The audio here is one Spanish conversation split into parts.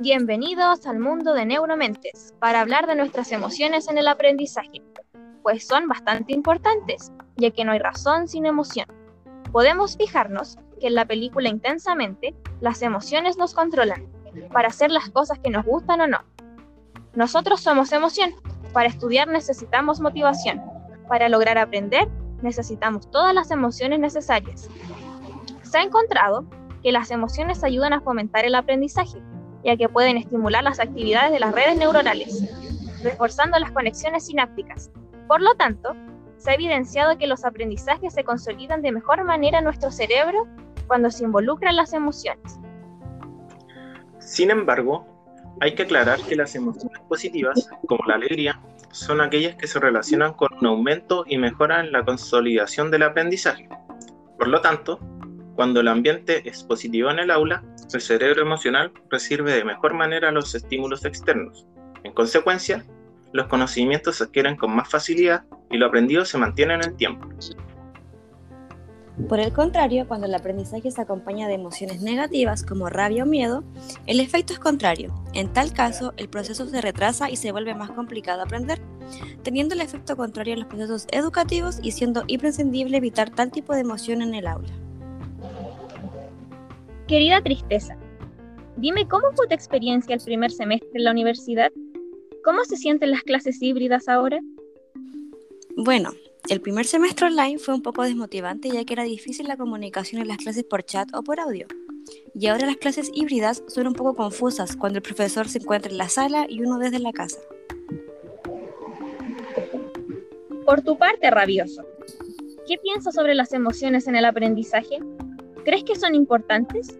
Bienvenidos al mundo de Neuromentes para hablar de nuestras emociones en el aprendizaje, pues son bastante importantes, ya que no hay razón sin emoción. Podemos fijarnos que en la película Intensamente, las emociones nos controlan para hacer las cosas que nos gustan o no. Nosotros somos emoción. Para estudiar necesitamos motivación. Para lograr aprender necesitamos todas las emociones necesarias. Se ha encontrado que las emociones ayudan a fomentar el aprendizaje, ya que pueden estimular las actividades de las redes neuronales, reforzando las conexiones sinápticas. Por lo tanto, se ha evidenciado que los aprendizajes se consolidan de mejor manera en nuestro cerebro cuando se involucran las emociones. Sin embargo, hay que aclarar que las emociones positivas, como la alegría, son aquellas que se relacionan con un aumento y mejora en la consolidación del aprendizaje. Por lo tanto, cuando el ambiente es positivo en el aula, el cerebro emocional recibe de mejor manera los estímulos externos. En consecuencia, los conocimientos se adquieren con más facilidad y lo aprendido se mantiene en el tiempo. Por el contrario, cuando el aprendizaje se acompaña de emociones negativas como rabia o miedo, el efecto es contrario. En tal caso, el proceso se retrasa y se vuelve más complicado aprender, teniendo el efecto contrario en los procesos educativos y siendo imprescindible evitar tal tipo de emoción en el aula. Querida Tristeza, dime cómo fue tu experiencia el primer semestre en la universidad. ¿Cómo se sienten las clases híbridas ahora? Bueno, el primer semestre online fue un poco desmotivante ya que era difícil la comunicación en las clases por chat o por audio. Y ahora las clases híbridas son un poco confusas cuando el profesor se encuentra en la sala y uno desde la casa. Por tu parte, rabioso, ¿qué piensas sobre las emociones en el aprendizaje? ¿Crees que son importantes?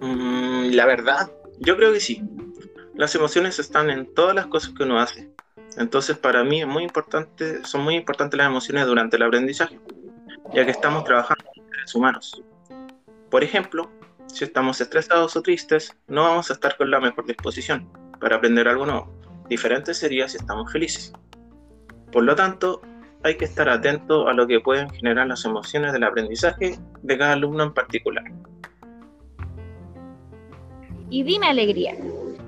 Mm, la verdad, yo creo que sí. Las emociones están en todas las cosas que uno hace, entonces, para mí es muy importante, son muy importantes las emociones durante el aprendizaje, ya que estamos trabajando con seres humanos. Por ejemplo, si estamos estresados o tristes, no vamos a estar con la mejor disposición para aprender algo nuevo. Diferente sería si estamos felices. Por lo tanto, hay que estar atento a lo que pueden generar las emociones del aprendizaje de cada alumno en particular. Y dime alegría,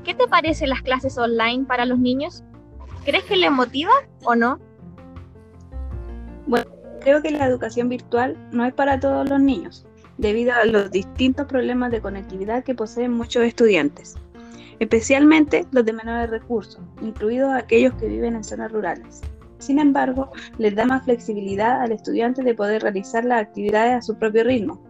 ¿qué te parecen las clases online para los niños? ¿Crees que le motiva o no? Bueno, creo que la educación virtual no es para todos los niños, debido a los distintos problemas de conectividad que poseen muchos estudiantes, especialmente los de menores recursos, incluidos aquellos que viven en zonas rurales. Sin embargo, les da más flexibilidad al estudiante de poder realizar las actividades a su propio ritmo,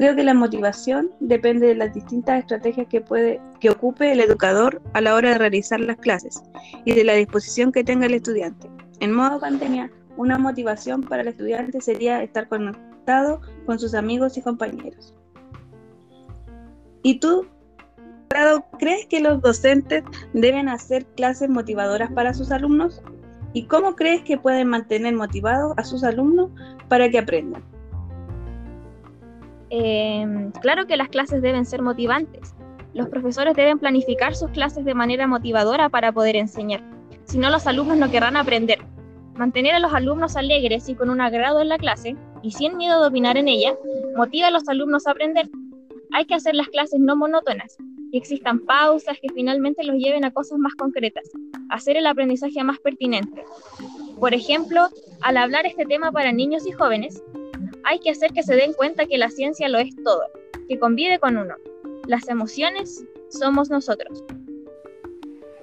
Creo que la motivación depende de las distintas estrategias que, puede, que ocupe el educador a la hora de realizar las clases y de la disposición que tenga el estudiante. En modo pandemia, una motivación para el estudiante sería estar conectado con sus amigos y compañeros. ¿Y tú, Prado, crees que los docentes deben hacer clases motivadoras para sus alumnos? ¿Y cómo crees que pueden mantener motivados a sus alumnos para que aprendan? Em, claro que las clases deben ser motivantes. Los profesores deben planificar sus clases de manera motivadora para poder enseñar. Si no, los alumnos no querrán aprender. Mantener a los alumnos alegres y con un agrado en la clase, y sin miedo de opinar en ella, motiva a los alumnos a aprender. Hay que hacer las clases no monótonas, que existan pausas que finalmente los lleven a cosas más concretas, hacer el aprendizaje más pertinente. Por ejemplo, al hablar este tema para niños y jóvenes, hay que hacer que se den cuenta que la ciencia lo es todo, que convive con uno. Las emociones somos nosotros.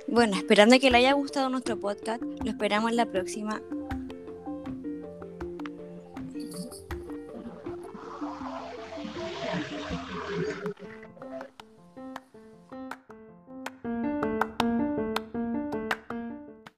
Bueno, esperando que le haya gustado nuestro podcast, lo esperamos en la próxima.